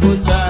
mudar.